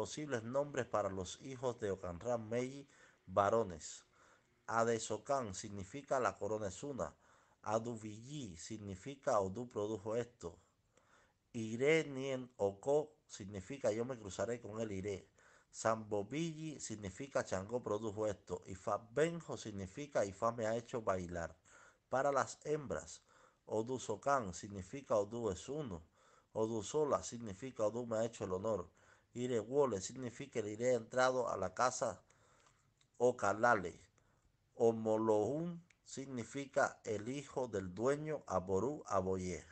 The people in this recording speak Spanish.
posibles nombres para los hijos de Ocanran Meiji, varones. Adesokan significa la corona es una. Aduvilli significa Odu produjo esto. Iré Nien Oko significa yo me cruzaré con él iré. Sambobilli significa Changó produjo esto. Y Benjo significa Ifá me ha hecho bailar. Para las hembras, Odu Sokan significa Odu es uno. Odu Sola significa Odu me ha hecho el honor. Ire Wole significa iré entrado a la casa Okalale. Omolohun significa el hijo del dueño Aború Aboye.